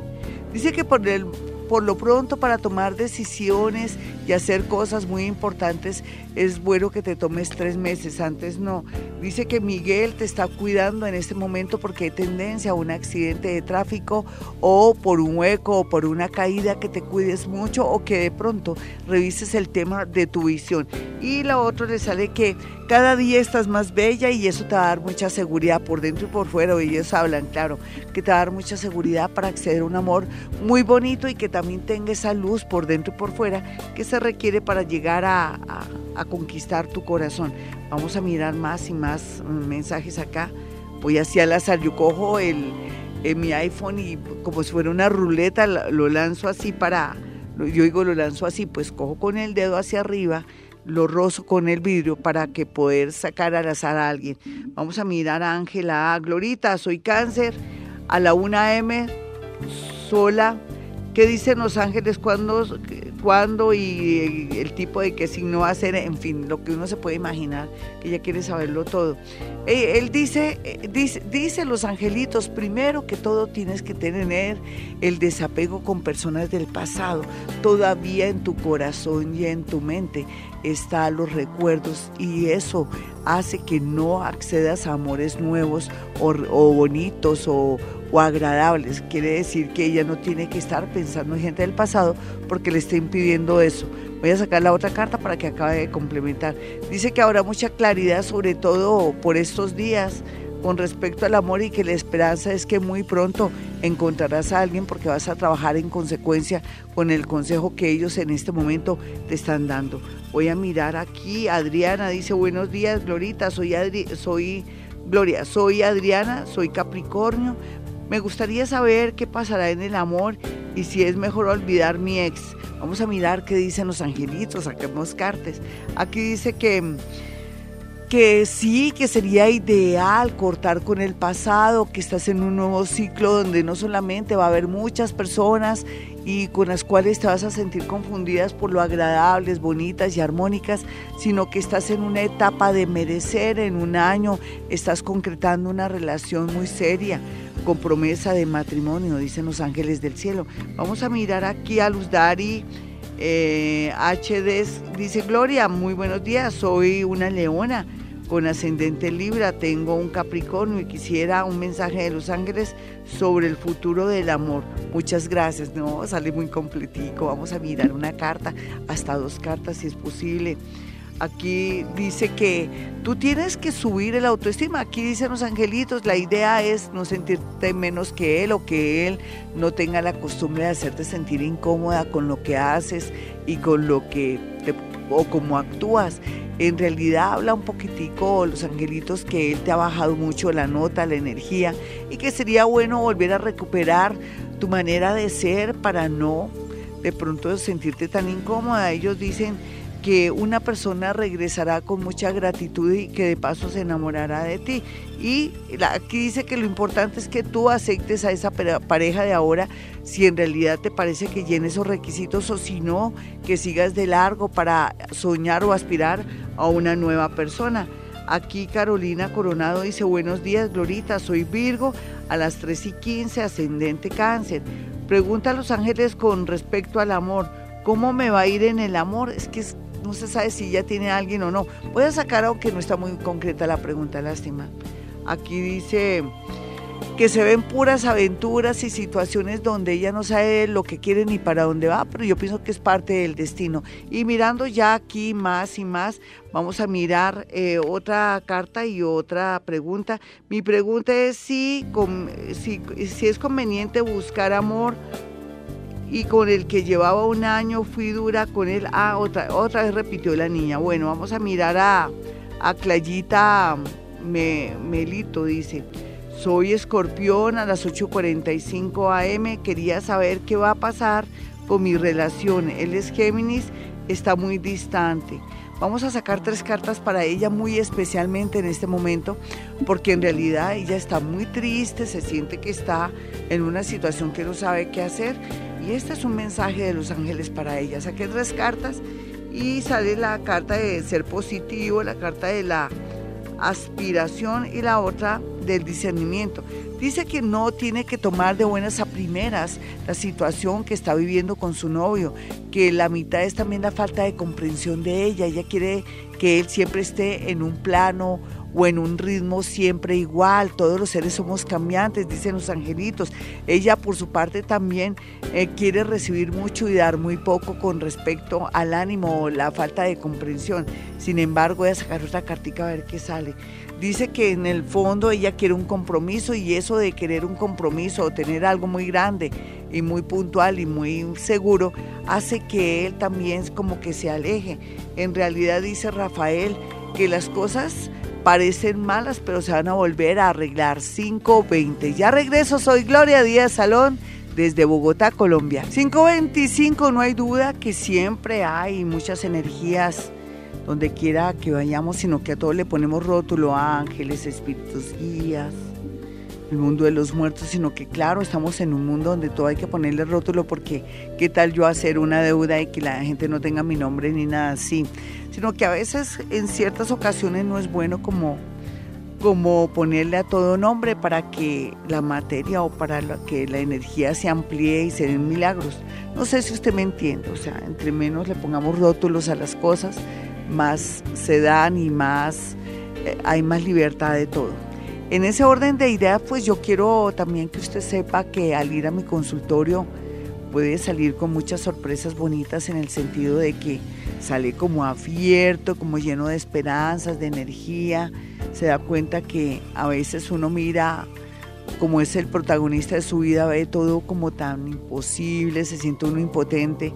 Dice que por el por lo pronto para tomar decisiones y hacer cosas muy importantes es bueno que te tomes tres meses, antes no. Dice que Miguel te está cuidando en este momento porque hay tendencia a un accidente de tráfico o por un hueco o por una caída que te cuides mucho o que de pronto revises el tema de tu visión. Y la otra le sale que cada día estás más bella y eso te va a dar mucha seguridad por dentro y por fuera. Ellos hablan, claro, que te va a dar mucha seguridad para acceder a un amor muy bonito y que también tenga esa luz por dentro y por fuera que se requiere para llegar a, conquistar tu corazón. Vamos a mirar más y más mm, mensajes acá. Voy hacia el azar, yo cojo el, mi iPhone y como si fuera una ruleta lo lanzo así para, yo digo lo lanzo así, pues cojo con el dedo hacia arriba lo rozo con el vidrio para que poder sacar al azar a alguien. Vamos a mirar a Ángela, Glorita, soy cáncer, a la 1M, sola, qué dicen los ángeles cuando, cuándo y el tipo de qué signo va a ser, en fin, lo que uno se puede imaginar, que ella quiere saberlo todo. Eh, él dice, eh, dice, dice los angelitos, primero que todo tienes que tener el desapego con personas del pasado, todavía en tu corazón y en tu mente están los recuerdos y eso hace que no accedas a amores nuevos o, bonitos o, o, agradables. Quiere decir que ella no tiene que estar pensando en gente del pasado porque le está impidiendo eso. Voy a sacar la otra carta para que acabe de complementar. Dice que habrá mucha claridad, sobre todo por estos días, con respecto al amor y que la esperanza es que muy pronto encontrarás a alguien porque vas a trabajar en consecuencia con el consejo que ellos en este momento te están dando. Voy a mirar aquí, Adriana dice, buenos días, Glorita, soy, soy Gloria, soy Adriana, soy Capricornio. Me gustaría saber qué pasará en el amor y si es mejor olvidar mi ex. Vamos a mirar qué dicen los angelitos, saquemos cartas. Aquí dice que que sí, que sería ideal cortar con el pasado, que estás en un nuevo ciclo donde no solamente va a haber muchas personas y con las cuales te vas a sentir confundidas por lo agradables, bonitas y armónicas, sino que estás en una etapa de merecer, en un año estás concretando una relación muy seria, con promesa de matrimonio, dicen los ángeles del cielo. Vamos a mirar aquí a Luz Dari. Eh, HD dice Gloria, muy buenos días, soy una leona con ascendente Libra, tengo un Capricornio y quisiera un mensaje de los ángeles sobre el futuro del amor. Muchas gracias, no, sale muy completico, vamos a mirar una carta, hasta dos cartas si es posible. Aquí dice que tú tienes que subir el autoestima. Aquí dicen los angelitos, la idea es no sentirte menos que él o que él no tenga la costumbre de hacerte sentir incómoda con lo que haces y con lo que o cómo actúas en realidad habla un poquitico los angelitos que él te ha bajado mucho la nota, la energía y que sería bueno volver a recuperar tu manera de ser para no de pronto sentirte tan incómoda. Ellos dicen que una persona regresará con mucha gratitud y que de paso se enamorará de ti. Y aquí dice que lo importante es que tú aceptes a esa pareja de ahora si en realidad te parece que llene esos requisitos o si no, que sigas de largo para soñar o aspirar a una nueva persona. Aquí Carolina Coronado dice, buenos días Glorita, soy Virgo, a las 3 y 15, ascendente cáncer. Pregunta a los ángeles con respecto al amor, ¿cómo me va a ir en el amor? Es que es no se sabe si ya tiene alguien o no. Voy a sacar, aunque no está muy concreta la pregunta, lástima. Aquí dice que se ven puras aventuras y situaciones donde ella no sabe lo que quiere ni para dónde va, pero yo pienso que es parte del destino. Y mirando ya aquí más y más, vamos a mirar eh, otra carta y otra pregunta. Mi pregunta es si, si, si es conveniente buscar amor y con el que llevaba un año fui dura con él. Ah, otra, otra vez repitió la niña. Bueno, vamos a mirar a, a Clayita Melito, dice. Soy escorpión a las 8.45 am. Quería saber qué va a pasar con mi relación. Él es Géminis, está muy distante. Vamos a sacar tres cartas para ella muy especialmente en este momento, porque en realidad ella está muy triste, se siente que está en una situación que no sabe qué hacer y este es un mensaje de los ángeles para ella. Saqué tres cartas y sale la carta de ser positivo, la carta de la aspiración y la otra del discernimiento. Dice que no tiene que tomar de buenas a primeras la situación que está viviendo con su novio, que la mitad es también la falta de comprensión de ella. Ella quiere que él siempre esté en un plano o en un ritmo siempre igual. Todos los seres somos cambiantes, dicen los angelitos. Ella por su parte también eh, quiere recibir mucho y dar muy poco con respecto al ánimo o la falta de comprensión. Sin embargo, voy a sacar otra cartica a ver qué sale. Dice que en el fondo ella quiere un compromiso y eso de querer un compromiso o tener algo muy grande y muy puntual y muy seguro hace que él también como que se aleje. En realidad dice Rafael que las cosas parecen malas, pero se van a volver a arreglar. 5.20. Ya regreso, soy Gloria Díaz Salón desde Bogotá, Colombia. 5.25, no hay duda que siempre hay muchas energías donde quiera que vayamos, sino que a todos le ponemos rótulo, ángeles, espíritus guías, el mundo de los muertos, sino que claro, estamos en un mundo donde todo hay que ponerle rótulo porque qué tal yo hacer una deuda y que la gente no tenga mi nombre ni nada así sino que a veces en ciertas ocasiones no es bueno como, como ponerle a todo nombre para que la materia o para que la energía se amplíe y se den milagros. No sé si usted me entiende, o sea, entre menos le pongamos rótulos a las cosas, más se dan y más eh, hay más libertad de todo. En ese orden de ideas, pues yo quiero también que usted sepa que al ir a mi consultorio puede salir con muchas sorpresas bonitas en el sentido de que sale como abierto, como lleno de esperanzas, de energía, se da cuenta que a veces uno mira como es el protagonista de su vida, ve todo como tan imposible, se siente uno impotente.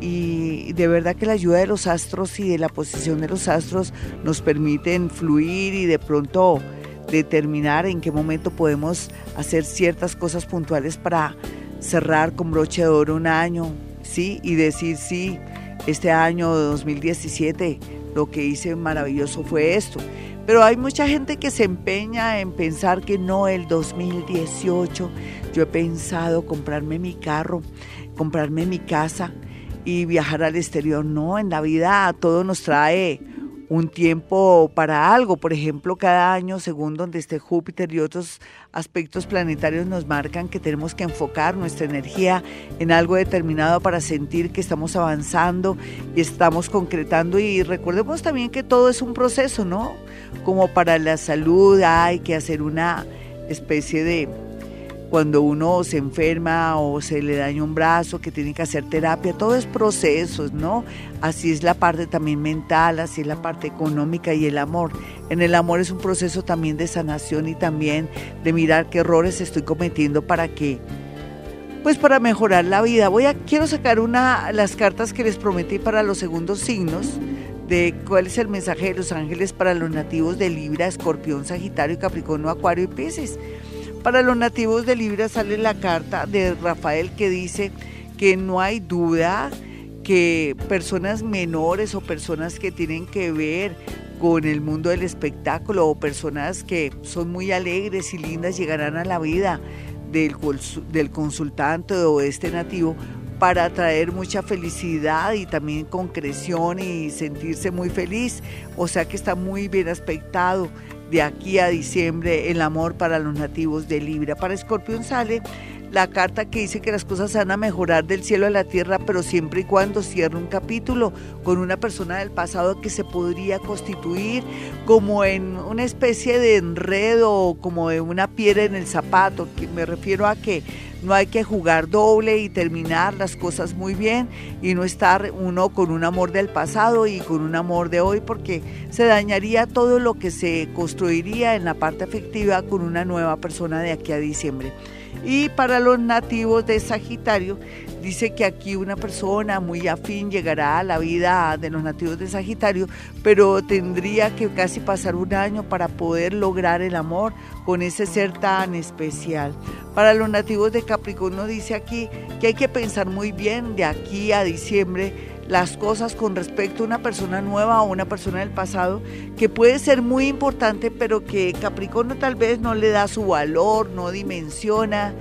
Y de verdad que la ayuda de los astros y de la posición de los astros nos permiten fluir y de pronto determinar en qué momento podemos hacer ciertas cosas puntuales para cerrar con broche de oro un año, ¿sí? Y decir, sí, este año 2017 lo que hice maravilloso fue esto. Pero hay mucha gente que se empeña en pensar que no, el 2018 yo he pensado comprarme mi carro, comprarme mi casa y viajar al exterior. No, en la vida todo nos trae un tiempo para algo. Por ejemplo, cada año, según donde esté Júpiter y otros aspectos planetarios, nos marcan que tenemos que enfocar nuestra energía en algo determinado para sentir que estamos avanzando y estamos concretando. Y recordemos también que todo es un proceso, ¿no? Como para la salud hay que hacer una especie de cuando uno se enferma o se le daña un brazo, que tiene que hacer terapia, todo es procesos, ¿no? Así es la parte también mental, así es la parte económica y el amor. En el amor es un proceso también de sanación y también de mirar qué errores estoy cometiendo para que pues para mejorar la vida. Voy a quiero sacar una las cartas que les prometí para los segundos signos de cuál es el mensaje de los ángeles para los nativos de Libra, Escorpión, Sagitario, Capricornio, Acuario y Pisces. Para los nativos de Libra sale la carta de Rafael que dice que no hay duda que personas menores o personas que tienen que ver con el mundo del espectáculo o personas que son muy alegres y lindas llegarán a la vida del, del consultante o este nativo para traer mucha felicidad y también concreción y sentirse muy feliz. O sea que está muy bien aspectado de aquí a diciembre el amor para los nativos de Libra. Para Escorpión sale la carta que dice que las cosas van a mejorar del cielo a la tierra, pero siempre y cuando cierre un capítulo con una persona del pasado que se podría constituir como en una especie de enredo, como de una piedra en el zapato, me refiero a que no hay que jugar doble y terminar las cosas muy bien y no estar uno con un amor del pasado y con un amor de hoy porque se dañaría todo lo que se construiría en la parte afectiva con una nueva persona de aquí a diciembre. Y para los nativos de Sagitario, dice que aquí una persona muy afín llegará a la vida de los nativos de Sagitario, pero tendría que casi pasar un año para poder lograr el amor con ese ser tan especial. Para los nativos de Capricornio dice aquí que hay que pensar muy bien de aquí a diciembre las cosas con respecto a una persona nueva o una persona del pasado que puede ser muy importante pero que Capricornio tal vez no le da su valor, no dimensiona,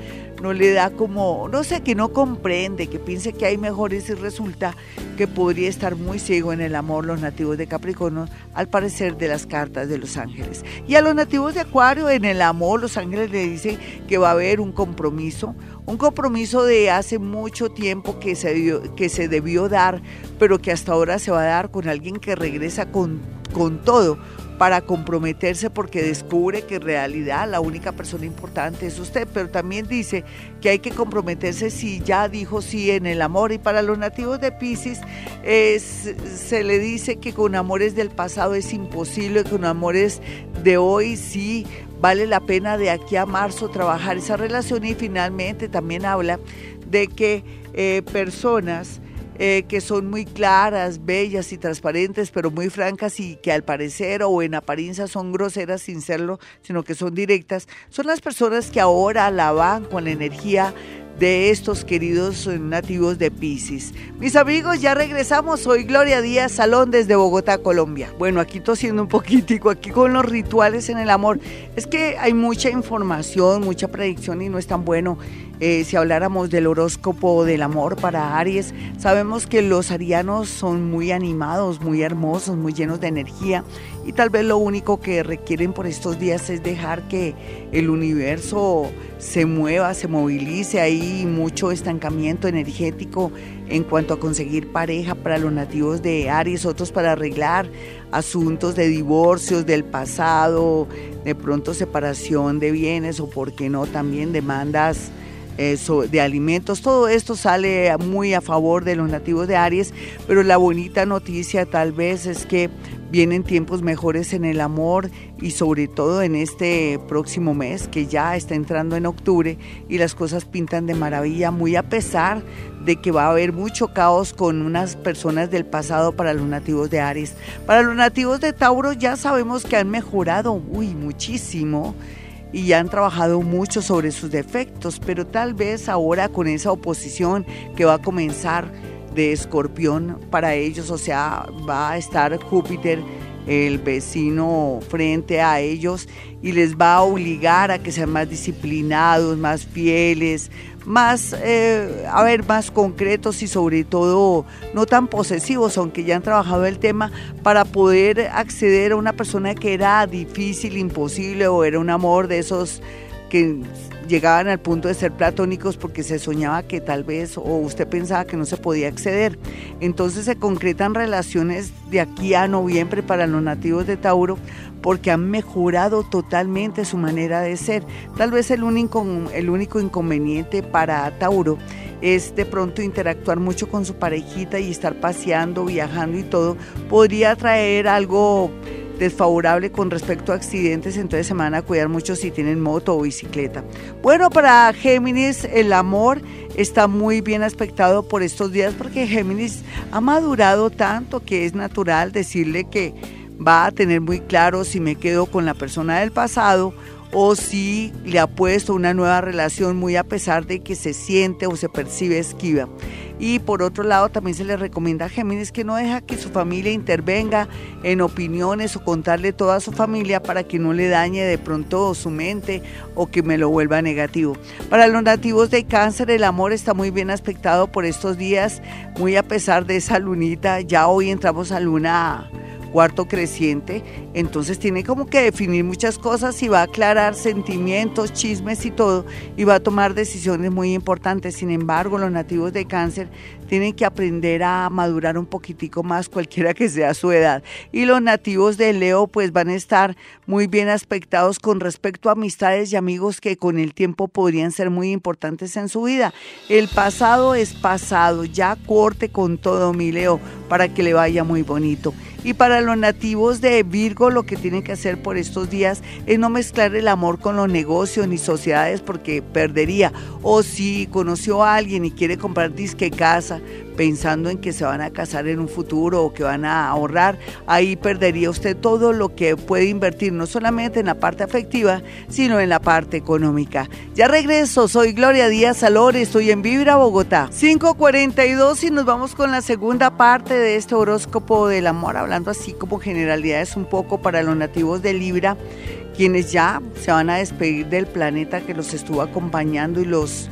no le da como, no sé, que no comprende, que piense que hay mejores y resulta que podría estar muy ciego en el amor los nativos de Capricornio, al parecer de las cartas de los ángeles. Y a los nativos de Acuario, en el amor, los ángeles le dicen que va a haber un compromiso, un compromiso de hace mucho tiempo que se, que se debió dar, pero que hasta ahora se va a dar con alguien que regresa con, con todo para comprometerse porque descubre que en realidad la única persona importante es usted, pero también dice que hay que comprometerse si ya dijo sí en el amor. Y para los nativos de Pisces se le dice que con amores del pasado es imposible, con amores de hoy sí vale la pena de aquí a marzo trabajar esa relación. Y finalmente también habla de que eh, personas eh, que son muy claras, bellas y transparentes, pero muy francas y que al parecer o en apariencia son groseras sin serlo, sino que son directas, son las personas que ahora la van con la energía de estos queridos nativos de Pisces. Mis amigos, ya regresamos. Soy Gloria Díaz Salón desde Bogotá, Colombia. Bueno, aquí tosiendo un poquitico, aquí con los rituales en el amor. Es que hay mucha información, mucha predicción y no es tan bueno eh, si habláramos del horóscopo del amor para Aries, sabemos que los arianos son muy animados, muy hermosos, muy llenos de energía y tal vez lo único que requieren por estos días es dejar que el universo se mueva, se movilice. Hay mucho estancamiento energético en cuanto a conseguir pareja para los nativos de Aries, otros para arreglar asuntos de divorcios del pasado, de pronto separación de bienes o, por qué no, también demandas de alimentos. Todo esto sale muy a favor de los nativos de Aries, pero la bonita noticia tal vez es que vienen tiempos mejores en el amor y sobre todo en este próximo mes que ya está entrando en octubre y las cosas pintan de maravilla, muy a pesar de que va a haber mucho caos con unas personas del pasado para los nativos de Aries. Para los nativos de Tauro ya sabemos que han mejorado, uy, muchísimo y ya han trabajado mucho sobre sus defectos, pero tal vez ahora con esa oposición que va a comenzar de escorpión para ellos, o sea, va a estar Júpiter, el vecino, frente a ellos y les va a obligar a que sean más disciplinados, más fieles, más, eh, a ver, más concretos y sobre todo no tan posesivos, aunque ya han trabajado el tema, para poder acceder a una persona que era difícil, imposible o era un amor de esos que llegaban al punto de ser platónicos porque se soñaba que tal vez o usted pensaba que no se podía acceder. Entonces se concretan relaciones de aquí a noviembre para los nativos de Tauro porque han mejorado totalmente su manera de ser. Tal vez el único, el único inconveniente para Tauro es de pronto interactuar mucho con su parejita y estar paseando, viajando y todo, podría traer algo desfavorable con respecto a accidentes, entonces se van a cuidar mucho si tienen moto o bicicleta. Bueno, para Géminis el amor está muy bien aspectado por estos días porque Géminis ha madurado tanto que es natural decirle que va a tener muy claro si me quedo con la persona del pasado o si le ha puesto una nueva relación muy a pesar de que se siente o se percibe esquiva. Y por otro lado también se le recomienda a Géminis que no deja que su familia intervenga en opiniones o contarle toda a su familia para que no le dañe de pronto su mente o que me lo vuelva negativo. Para los nativos de cáncer el amor está muy bien aspectado por estos días, muy a pesar de esa lunita. Ya hoy entramos a luna cuarto creciente, entonces tiene como que definir muchas cosas y va a aclarar sentimientos, chismes y todo, y va a tomar decisiones muy importantes. Sin embargo, los nativos de cáncer tienen que aprender a madurar un poquitico más, cualquiera que sea su edad. Y los nativos de Leo pues van a estar muy bien aspectados con respecto a amistades y amigos que con el tiempo podrían ser muy importantes en su vida. El pasado es pasado, ya corte con todo mi Leo para que le vaya muy bonito. Y para los nativos de Virgo lo que tienen que hacer por estos días es no mezclar el amor con los negocios ni sociedades porque perdería. O si conoció a alguien y quiere comprar disque casa, pensando en que se van a casar en un futuro o que van a ahorrar, ahí perdería usted todo lo que puede invertir, no solamente en la parte afectiva, sino en la parte económica. Ya regreso, soy Gloria Díaz Salor, estoy en Vibra, Bogotá. 542 y nos vamos con la segunda parte de este horóscopo del amor, hablando así como generalidades un poco para los nativos de Libra quienes ya se van a despedir del planeta que los estuvo acompañando y los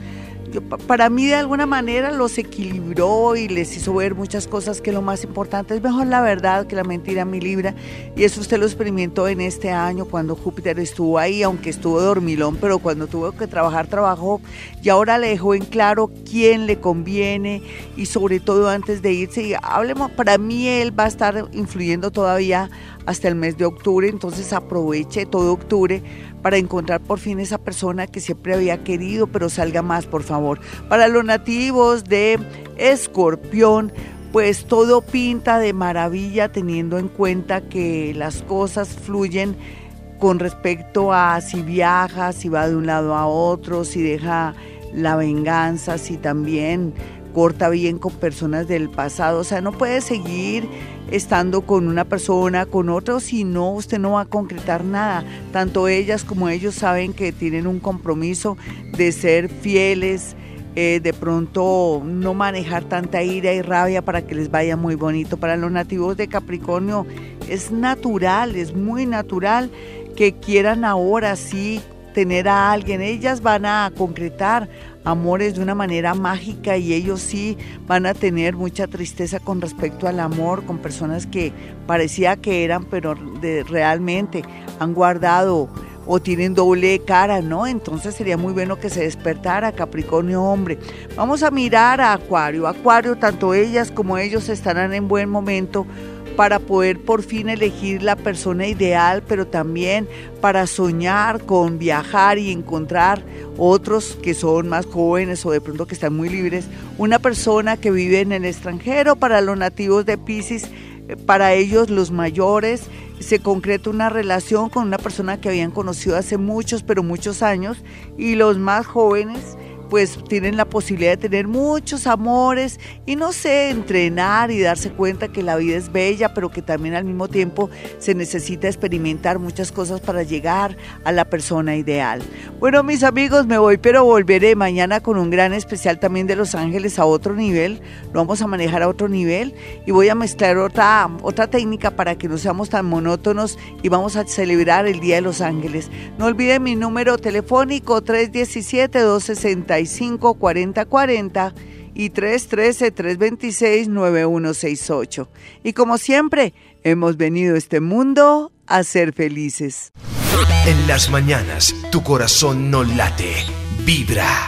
para mí de alguna manera los equilibró y les hizo ver muchas cosas que lo más importante es mejor la verdad que la mentira mi libra. Y eso usted lo experimentó en este año cuando Júpiter estuvo ahí aunque estuvo dormilón pero cuando tuvo que trabajar trabajó. Y ahora le dejó en claro quién le conviene y sobre todo antes de irse. Y hablemos para mí él va a estar influyendo todavía hasta el mes de octubre entonces aproveche todo octubre para encontrar por fin esa persona que siempre había querido, pero salga más, por favor. Para los nativos de Escorpión, pues todo pinta de maravilla teniendo en cuenta que las cosas fluyen con respecto a si viaja, si va de un lado a otro, si deja la venganza, si también corta bien con personas del pasado. O sea, no puede seguir estando con una persona, con otra, si no, usted no va a concretar nada. Tanto ellas como ellos saben que tienen un compromiso de ser fieles, eh, de pronto no manejar tanta ira y rabia para que les vaya muy bonito. Para los nativos de Capricornio es natural, es muy natural que quieran ahora sí tener a alguien. Ellas van a concretar amores de una manera mágica y ellos sí van a tener mucha tristeza con respecto al amor con personas que parecía que eran, pero realmente han guardado o tienen doble cara, ¿no? Entonces sería muy bueno que se despertara Capricornio hombre. Vamos a mirar a Acuario. Acuario, tanto ellas como ellos estarán en buen momento para poder por fin elegir la persona ideal, pero también para soñar con viajar y encontrar otros que son más jóvenes o de pronto que están muy libres, una persona que vive en el extranjero para los nativos de Pisces, para ellos los mayores, se concreta una relación con una persona que habían conocido hace muchos, pero muchos años, y los más jóvenes pues tienen la posibilidad de tener muchos amores y no sé, entrenar y darse cuenta que la vida es bella, pero que también al mismo tiempo se necesita experimentar muchas cosas para llegar a la persona ideal. Bueno, mis amigos, me voy, pero volveré mañana con un gran especial también de Los Ángeles a otro nivel. Lo vamos a manejar a otro nivel y voy a mezclar otra, otra técnica para que no seamos tan monótonos y vamos a celebrar el Día de Los Ángeles. No olviden mi número telefónico 317 260 40 40 y 313-326-9168. Y como siempre, hemos venido a este mundo a ser felices. En las mañanas, tu corazón no late, vibra.